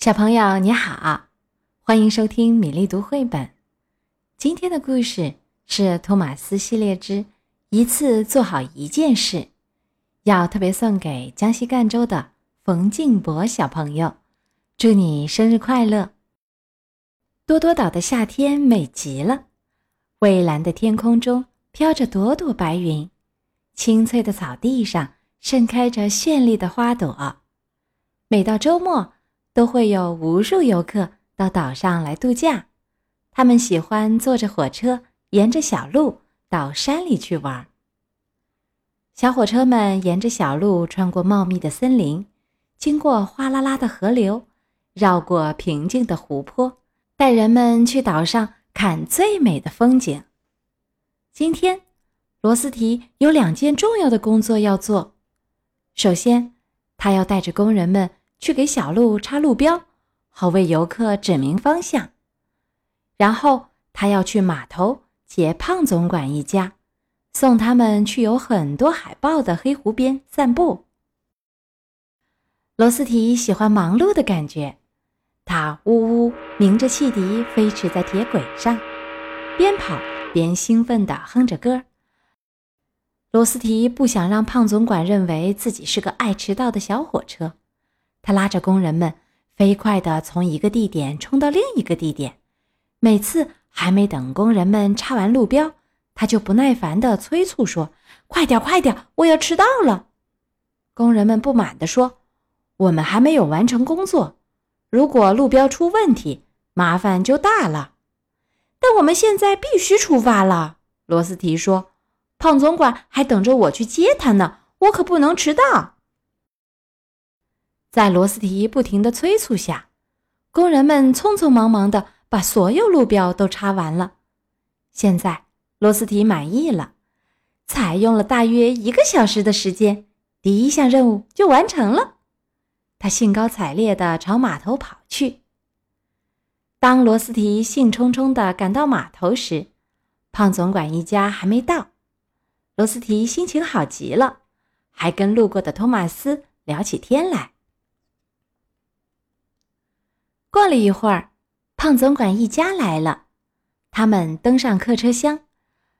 小朋友你好，欢迎收听米粒读绘本。今天的故事是托马斯系列之“一次做好一件事”，要特别送给江西赣州的冯静博小朋友，祝你生日快乐！多多岛的夏天美极了，蔚蓝的天空中飘着朵朵白云，青翠的草地上盛开着绚丽的花朵。每到周末。都会有无数游客到岛上来度假，他们喜欢坐着火车，沿着小路到山里去玩。小火车们沿着小路穿过茂密的森林，经过哗啦啦的河流，绕过平静的湖泊，带人们去岛上看最美的风景。今天，罗斯提有两件重要的工作要做。首先，他要带着工人们。去给小路插路标，好为游客指明方向。然后他要去码头接胖总管一家，送他们去有很多海豹的黑湖边散步。罗斯提喜欢忙碌的感觉，他呜呜鸣着汽笛飞驰在铁轨上，边跑边兴奋地哼着歌。罗斯提不想让胖总管认为自己是个爱迟到的小火车。他拉着工人们，飞快地从一个地点冲到另一个地点。每次还没等工人们插完路标，他就不耐烦地催促说：“快点，快点，我要迟到了！”工人们不满地说：“我们还没有完成工作，如果路标出问题，麻烦就大了。”但我们现在必须出发了，罗斯提说：“胖总管还等着我去接他呢，我可不能迟到。”在罗斯提不停的催促下，工人们匆匆忙忙的把所有路标都插完了。现在罗斯提满意了，才用了大约一个小时的时间，第一项任务就完成了。他兴高采烈地朝码头跑去。当罗斯提兴冲冲地赶到码头时，胖总管一家还没到。罗斯提心情好极了，还跟路过的托马斯聊起天来。过了一会儿，胖总管一家来了。他们登上客车厢，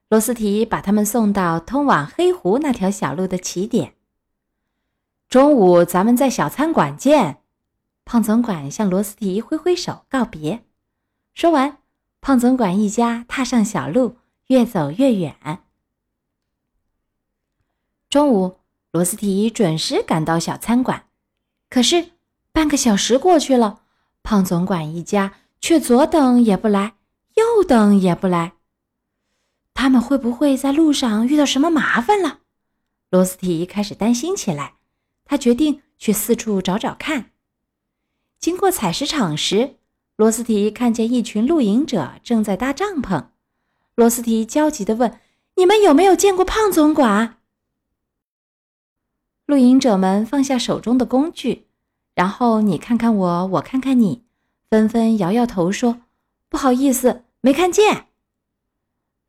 罗斯提把他们送到通往黑湖那条小路的起点。中午咱们在小餐馆见。胖总管向罗斯提挥挥手告别。说完，胖总管一家踏上小路，越走越远。中午，罗斯提准时赶到小餐馆，可是半个小时过去了。胖总管一家却左等也不来，右等也不来。他们会不会在路上遇到什么麻烦了？罗斯提开始担心起来。他决定去四处找找看。经过采石场时，罗斯提看见一群露营者正在搭帐篷。罗斯提焦急地问：“你们有没有见过胖总管？”露营者们放下手中的工具。然后你看看我，我看看你，纷纷摇摇头说：“不好意思，没看见。”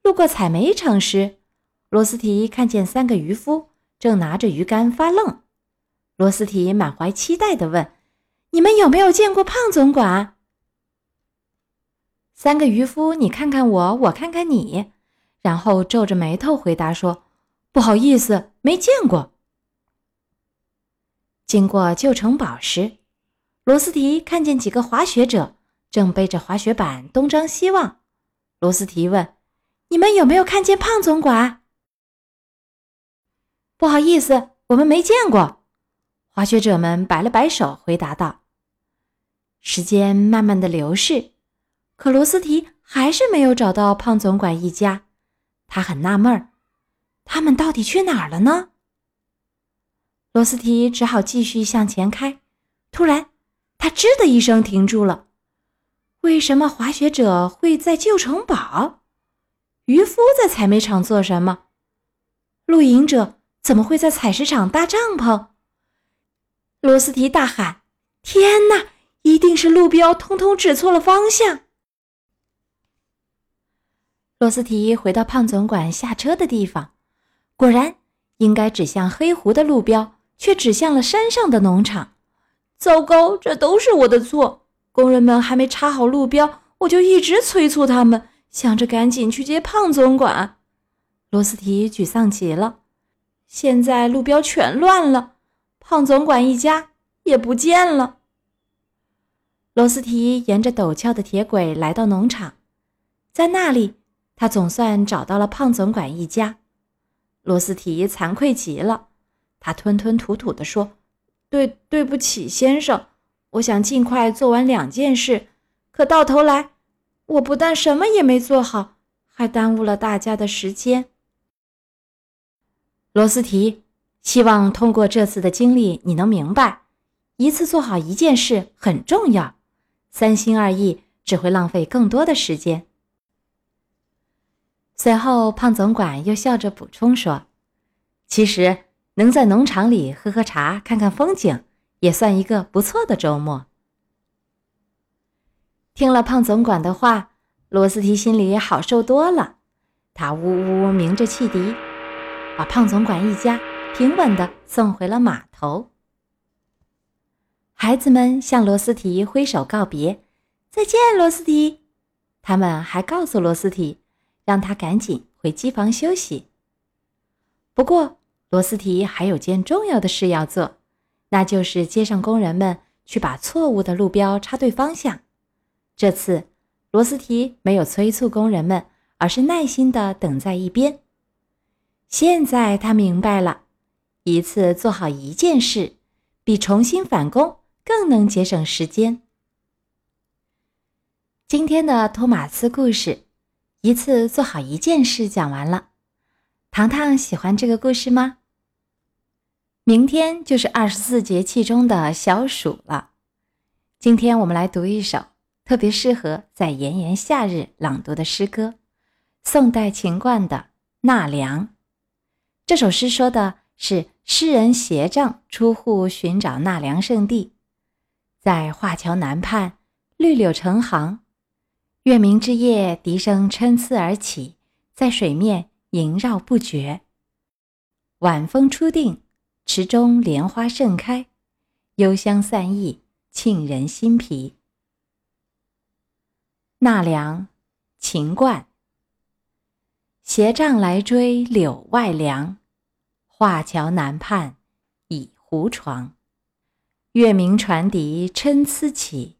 路过采煤场时，罗斯提看见三个渔夫正拿着鱼竿发愣。罗斯提满怀期待地问：“你们有没有见过胖总管？”三个渔夫你看看我，我看看你，然后皱着眉头回答说：“不好意思，没见过。”经过旧城堡时，罗斯提看见几个滑雪者正背着滑雪板东张西望。罗斯提问：“你们有没有看见胖总管？”“不好意思，我们没见过。”滑雪者们摆了摆手，回答道。时间慢慢的流逝，可罗斯提还是没有找到胖总管一家。他很纳闷儿，他们到底去哪儿了呢？罗斯提只好继续向前开。突然，他“吱”的一声停住了。为什么滑雪者会在旧城堡？渔夫在采煤场做什么？露营者怎么会在采石场搭帐篷？罗斯提大喊：“天哪！一定是路标通通指错了方向！”罗斯提回到胖总管下车的地方，果然，应该指向黑湖的路标。却指向了山上的农场。糟糕，这都是我的错！工人们还没插好路标，我就一直催促他们，想着赶紧去接胖总管。罗斯提沮丧极了。现在路标全乱了，胖总管一家也不见了。罗斯提沿着陡峭的铁轨来到农场，在那里，他总算找到了胖总管一家。罗斯提惭愧极了，他吞吞吐吐地说：“对，对不起，先生，我想尽快做完两件事，可到头来，我不但什么也没做好，还耽误了大家的时间。”罗斯提，希望通过这次的经历，你能明白，一次做好一件事很重要，三心二意只会浪费更多的时间。随后，胖总管又笑着补充说：“其实，能在农场里喝喝茶、看看风景，也算一个不错的周末。”听了胖总管的话，罗斯提心里好受多了，他呜呜鸣着汽笛。把胖总管一家平稳地送回了码头。孩子们向罗斯提挥手告别：“再见，罗斯提。”他们还告诉罗斯提，让他赶紧回机房休息。不过，罗斯提还有件重要的事要做，那就是接上工人们去把错误的路标插对方向。这次，罗斯提没有催促工人们，而是耐心地等在一边。现在他明白了，一次做好一件事，比重新返工更能节省时间。今天的托马斯故事，一次做好一件事讲完了。糖糖喜欢这个故事吗？明天就是二十四节气中的小暑了。今天我们来读一首特别适合在炎炎夏日朗读的诗歌——宋代秦观的《纳凉》。这首诗说的是诗人携杖出户寻找纳凉圣地，在画桥南畔，绿柳成行，月明之夜，笛声参差而起，在水面萦绕不绝。晚风初定，池中莲花盛开，幽香散溢，沁人心脾。纳凉，秦观。携杖来追柳外凉。画桥南畔，倚胡床。月明船笛参差起，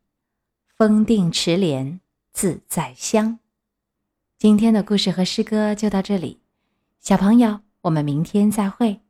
风定池莲自在香。今天的故事和诗歌就到这里，小朋友，我们明天再会。